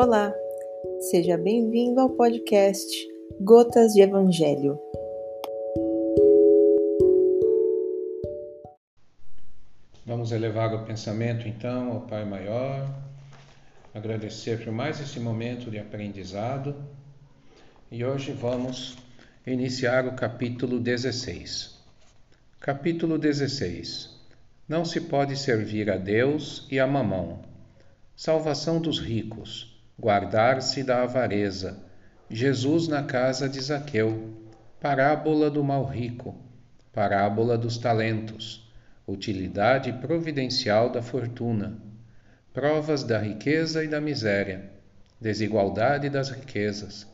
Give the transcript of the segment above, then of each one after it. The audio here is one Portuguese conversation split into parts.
Olá, seja bem-vindo ao podcast Gotas de Evangelho. Vamos elevar o pensamento então ao Pai Maior, agradecer por mais esse momento de aprendizado e hoje vamos iniciar o capítulo 16. Capítulo 16 Não se pode servir a Deus e a Mamão. Salvação dos ricos guardar-se da avareza. Jesus na casa de Zaqueu. Parábola do mal rico. Parábola dos talentos. Utilidade providencial da fortuna. Provas da riqueza e da miséria. Desigualdade das riquezas.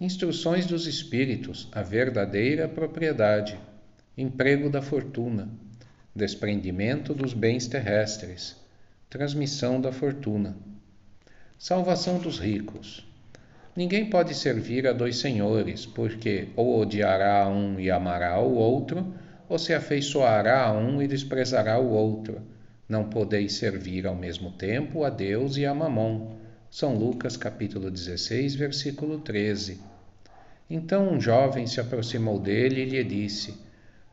Instruções dos espíritos, a verdadeira propriedade. Emprego da fortuna. Desprendimento dos bens terrestres. Transmissão da fortuna Salvação dos ricos. Ninguém pode servir a dois senhores, porque ou odiará a um e amará o outro, ou se afeiçoará a um e desprezará o outro. Não podeis servir ao mesmo tempo a Deus e a Mamon. São Lucas capítulo 16, versículo 13. Então um jovem se aproximou dele e lhe disse: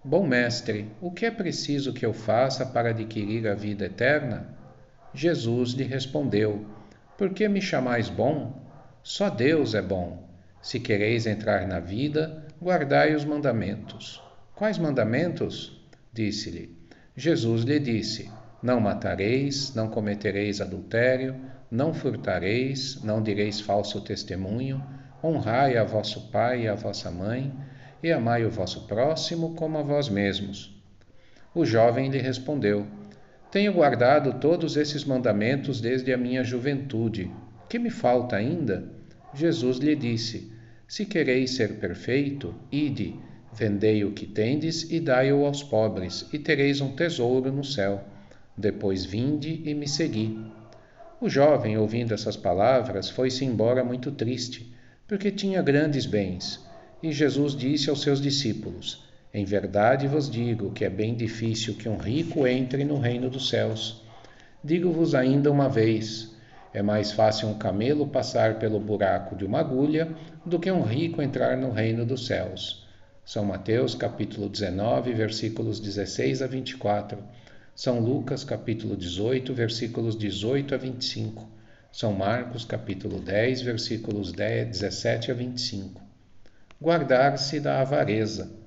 Bom mestre, o que é preciso que eu faça para adquirir a vida eterna? Jesus lhe respondeu: por que me chamais bom? Só Deus é bom. Se quereis entrar na vida, guardai os mandamentos. Quais mandamentos? Disse-lhe. Jesus lhe disse: Não matareis, não cometereis adultério, não furtareis, não direis falso testemunho, honrai a vosso pai e a vossa mãe, e amai o vosso próximo como a vós mesmos. O jovem lhe respondeu: tenho guardado todos esses mandamentos desde a minha juventude. Que me falta ainda? Jesus lhe disse: Se quereis ser perfeito, ide, vendei o que tendes e dai-o aos pobres, e tereis um tesouro no céu. Depois vinde e me segui. O jovem, ouvindo essas palavras, foi-se embora muito triste, porque tinha grandes bens. E Jesus disse aos seus discípulos: em verdade vos digo que é bem difícil que um rico entre no reino dos céus. Digo-vos ainda uma vez: é mais fácil um camelo passar pelo buraco de uma agulha do que um rico entrar no reino dos céus. São Mateus capítulo 19, versículos 16 a 24. São Lucas capítulo 18, versículos 18 a 25. São Marcos capítulo 10, versículos 10, 17 a 25. Guardar-se da avareza.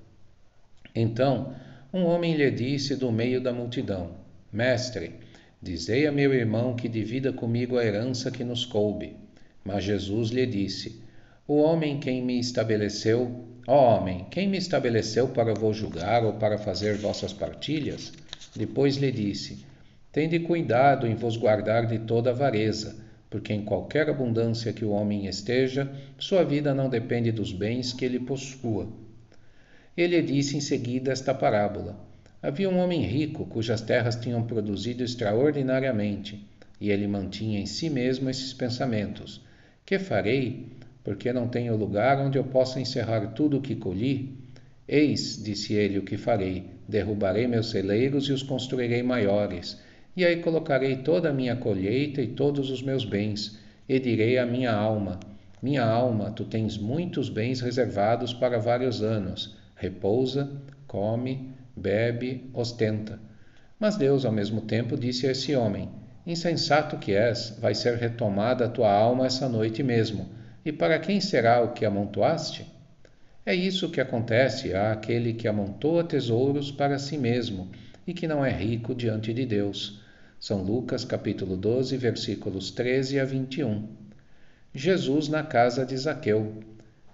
Então um homem lhe disse do meio da multidão: Mestre, dizei a meu irmão que divida comigo a herança que nos coube. Mas Jesus lhe disse: O homem quem me estabeleceu, ó homem, quem me estabeleceu para vos julgar ou para fazer vossas partilhas? Depois lhe disse: Tende cuidado em vos guardar de toda avareza, porque em qualquer abundância que o homem esteja, sua vida não depende dos bens que ele possua. Ele disse em seguida esta parábola: Havia um homem rico cujas terras tinham produzido extraordinariamente, e ele mantinha em si mesmo esses pensamentos: Que farei? Porque não tenho lugar onde eu possa encerrar tudo o que colhi? Eis, disse ele, o que farei: derrubarei meus celeiros e os construirei maiores, e aí colocarei toda a minha colheita e todos os meus bens, e direi à minha alma: Minha alma, tu tens muitos bens reservados para vários anos repousa, come, bebe, ostenta. Mas Deus, ao mesmo tempo, disse a esse homem: Insensato que és, vai ser retomada a tua alma essa noite mesmo. E para quem será o que amontoaste? É isso que acontece àquele que amontoa tesouros para si mesmo e que não é rico diante de Deus. São Lucas capítulo 12, versículos 13 a 21. Jesus na casa de Zaqueu.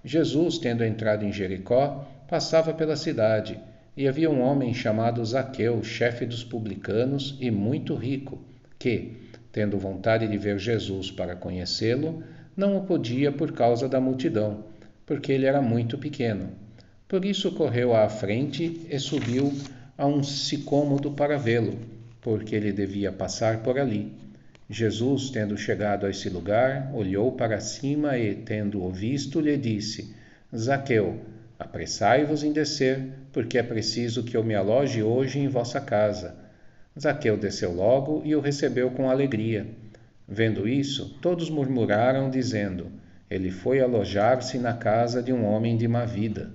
Jesus, tendo entrado em Jericó, passava pela cidade, e havia um homem chamado Zaqueu, chefe dos publicanos e muito rico, que, tendo vontade de ver Jesus para conhecê-lo, não o podia por causa da multidão, porque ele era muito pequeno. Por isso correu à frente e subiu a um sicômodo para vê-lo, porque ele devia passar por ali. Jesus, tendo chegado a esse lugar, olhou para cima e, tendo-o visto, lhe disse: Zaqueu, Apressai-vos em descer, porque é preciso que eu me aloje hoje em vossa casa. Zaqueu desceu logo e o recebeu com alegria. Vendo isso, todos murmuraram, dizendo: Ele foi alojar-se na casa de um homem de má vida.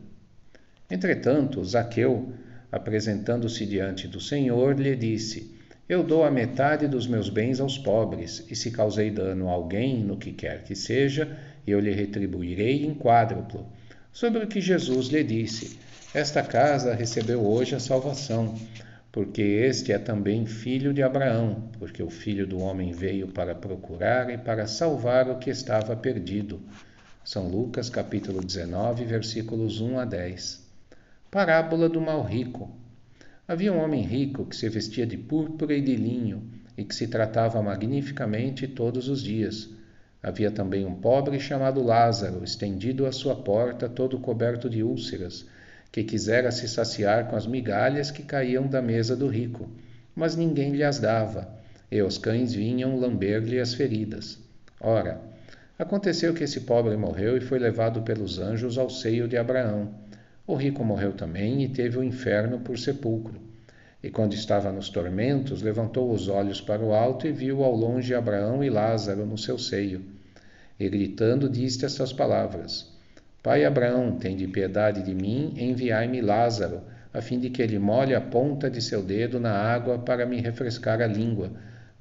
Entretanto, Zaqueu, apresentando-se diante do Senhor, lhe disse: Eu dou a metade dos meus bens aos pobres, e se causei dano a alguém, no que quer que seja, eu lhe retribuirei em quádruplo. Sobre o que Jesus lhe disse: Esta casa recebeu hoje a salvação porque este é também filho de Abraão, porque o filho do homem veio para procurar e para salvar o que estava perdido. São Lucas capítulo 19, versículos 1 a 10. Parábola do mal rico. Havia um homem rico que se vestia de púrpura e de linho e que se tratava magnificamente todos os dias. Havia também um pobre chamado Lázaro, estendido à sua porta, todo coberto de úlceras que quisera se saciar com as migalhas que caíam da mesa do rico, mas ninguém lhe as dava, e os cães vinham lamber-lhe as feridas. Ora, aconteceu que esse pobre morreu e foi levado pelos anjos ao seio de Abraão. O rico morreu também e teve o inferno por sepulcro. E quando estava nos tormentos, levantou os olhos para o alto e viu ao longe Abraão e Lázaro no seu seio. E gritando, disse estas palavras: Pai Abraão, tende piedade de mim, enviai-me Lázaro, a fim de que ele molhe a ponta de seu dedo na água para me refrescar a língua,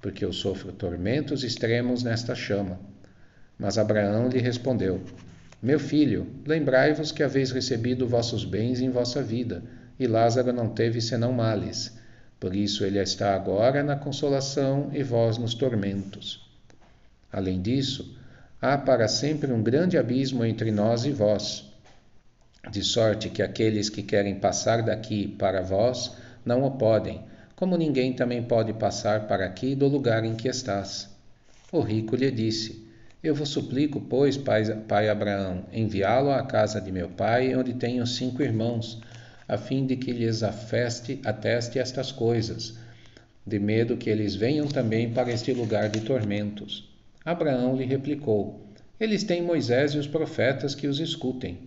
porque eu sofro tormentos extremos nesta chama. Mas Abraão lhe respondeu: Meu filho, lembrai-vos que haveis recebido vossos bens em vossa vida, e Lázaro não teve senão males. Por isso ele está agora na consolação e vós nos tormentos. Além disso, há para sempre um grande abismo entre nós e vós, de sorte que aqueles que querem passar daqui para vós não o podem, como ninguém também pode passar para aqui do lugar em que estás. O rico lhe disse: Eu vos suplico, pois, pai, pai Abraão, enviá-lo à casa de meu pai, onde tenho cinco irmãos, a fim de que lhes afeste, ateste estas coisas, de medo que eles venham também para este lugar de tormentos. Abraão lhe replicou: Eles têm Moisés e os profetas que os escutem.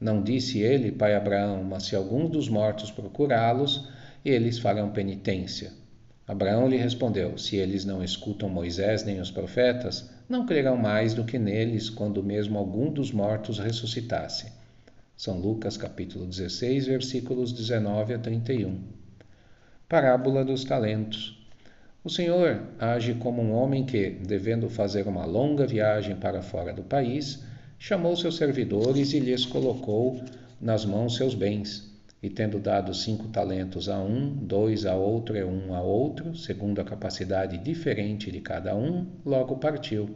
Não disse ele, pai Abraão, mas se alguns dos mortos procurá-los, eles farão penitência. Abraão lhe respondeu: Se eles não escutam Moisés nem os profetas, não crerão mais do que neles quando mesmo algum dos mortos ressuscitasse. São Lucas capítulo 16, versículos 19 a 31. Parábola dos talentos. O Senhor age como um homem que, devendo fazer uma longa viagem para fora do país, chamou seus servidores e lhes colocou nas mãos seus bens. E tendo dado cinco talentos a um, dois a outro e um a outro, segundo a capacidade diferente de cada um, logo partiu.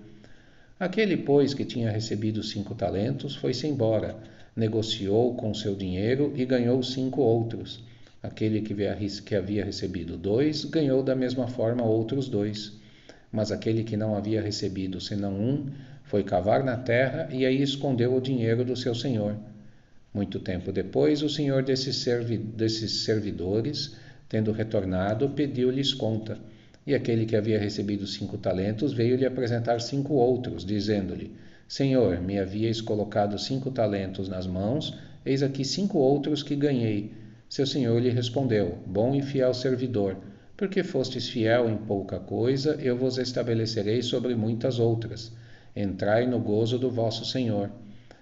Aquele, pois, que tinha recebido cinco talentos, foi-se embora, negociou com seu dinheiro e ganhou cinco outros. Aquele que havia recebido dois ganhou da mesma forma outros dois. Mas aquele que não havia recebido senão um foi cavar na terra e aí escondeu o dinheiro do seu senhor. Muito tempo depois, o senhor desses, servi desses servidores, tendo retornado, pediu-lhes conta. E aquele que havia recebido cinco talentos veio lhe apresentar cinco outros, dizendo-lhe: Senhor, me havíeis colocado cinco talentos nas mãos, eis aqui cinco outros que ganhei. Seu senhor lhe respondeu: Bom e fiel servidor, porque fostes fiel em pouca coisa, eu vos estabelecerei sobre muitas outras. Entrai no gozo do vosso senhor.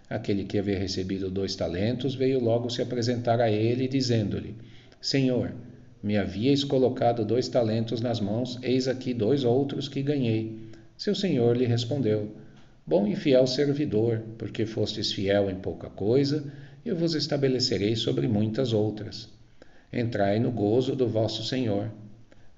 Aquele que havia recebido dois talentos veio logo se apresentar a ele, dizendo-lhe: Senhor, me havíeis colocado dois talentos nas mãos, eis aqui dois outros que ganhei. Seu senhor lhe respondeu: Bom e fiel servidor, porque fostes fiel em pouca coisa, eu vos estabelecerei sobre muitas outras. Entrai no gozo do vosso Senhor.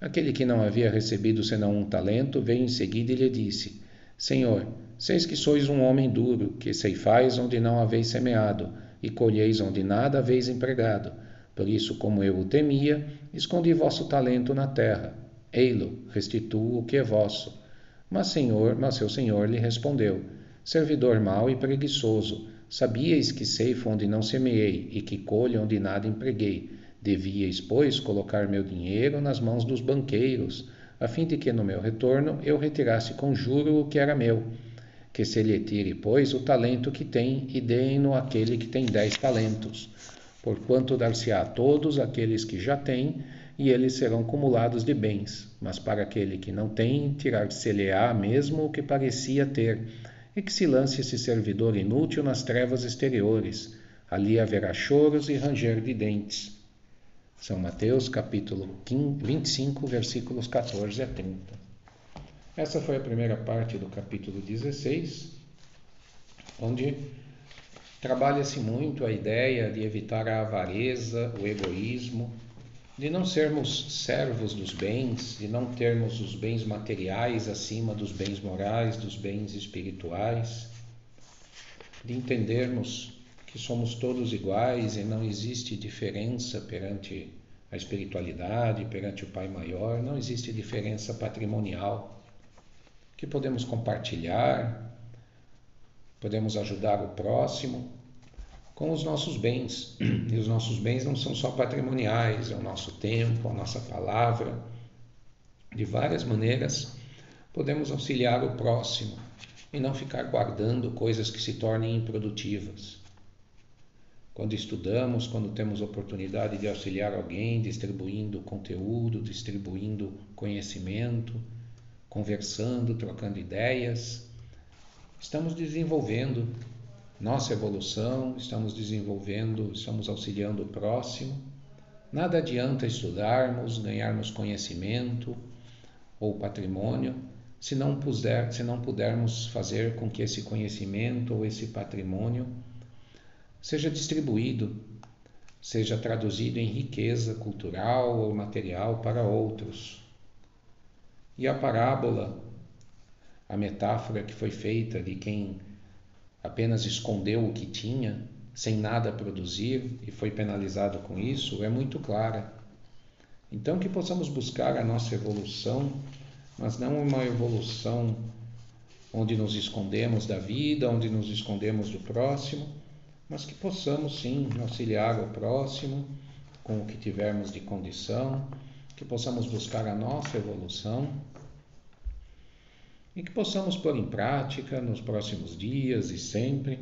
Aquele que não havia recebido senão um talento veio em seguida e lhe disse: Senhor, seis que sois um homem duro, que ceifais onde não haveis semeado, e colheis onde nada haveis empregado. Por isso, como eu o temia, escondi vosso talento na terra. Ei-lo, restituo o que é vosso. Mas Senhor, mas seu senhor lhe respondeu: Servidor mau e preguiçoso, Sabíeis que ceifo onde não semeei e que colho onde nada empreguei. Devíeis, pois, colocar meu dinheiro nas mãos dos banqueiros, a fim de que no meu retorno eu retirasse com juro o que era meu. Que se lhe tire, pois, o talento que tem e deem-no àquele que tem dez talentos. Porquanto dar-se-á a todos aqueles que já têm, e eles serão cumulados de bens. Mas para aquele que não tem, tirar-se-lhe-á mesmo o que parecia ter, e que se lance esse servidor inútil nas trevas exteriores. Ali haverá choros e ranger de dentes. São Mateus, capítulo 25, versículos 14 a 30. Essa foi a primeira parte do capítulo 16, onde trabalha-se muito a ideia de evitar a avareza, o egoísmo, de não sermos servos dos bens, de não termos os bens materiais acima dos bens morais, dos bens espirituais, de entendermos que somos todos iguais e não existe diferença perante a espiritualidade, perante o Pai Maior, não existe diferença patrimonial, que podemos compartilhar, podemos ajudar o próximo com os nossos bens. E os nossos bens não são só patrimoniais, é o nosso tempo, a nossa palavra. De várias maneiras, podemos auxiliar o próximo e não ficar guardando coisas que se tornem improdutivas. Quando estudamos, quando temos oportunidade de auxiliar alguém, distribuindo conteúdo, distribuindo conhecimento, conversando, trocando ideias, estamos desenvolvendo nossa evolução, estamos desenvolvendo, estamos auxiliando o próximo. Nada adianta estudarmos, ganharmos conhecimento ou patrimônio se não, puder, se não pudermos fazer com que esse conhecimento ou esse patrimônio seja distribuído, seja traduzido em riqueza cultural ou material para outros. E a parábola a metáfora que foi feita de quem apenas escondeu o que tinha, sem nada produzir e foi penalizado com isso, é muito clara. Então, que possamos buscar a nossa evolução, mas não uma evolução onde nos escondemos da vida, onde nos escondemos do próximo, mas que possamos sim auxiliar o próximo com o que tivermos de condição, que possamos buscar a nossa evolução e que possamos pôr em prática nos próximos dias e sempre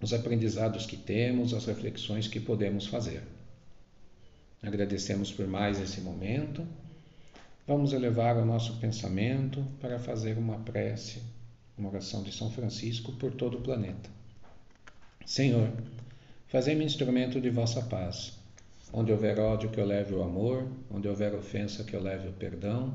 os aprendizados que temos, as reflexões que podemos fazer. Agradecemos por mais esse momento. Vamos elevar o nosso pensamento para fazer uma prece, uma oração de São Francisco por todo o planeta. Senhor, fazei-me instrumento de vossa paz. Onde houver ódio, que eu leve o amor, onde houver ofensa, que eu leve o perdão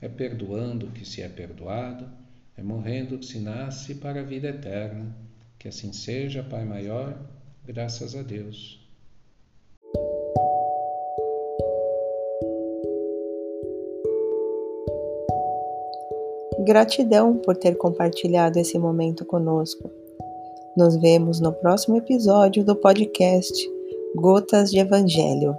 é perdoando que se é perdoado, é morrendo que se nasce para a vida eterna. Que assim seja, Pai Maior, graças a Deus. Gratidão por ter compartilhado esse momento conosco. Nos vemos no próximo episódio do podcast Gotas de Evangelho.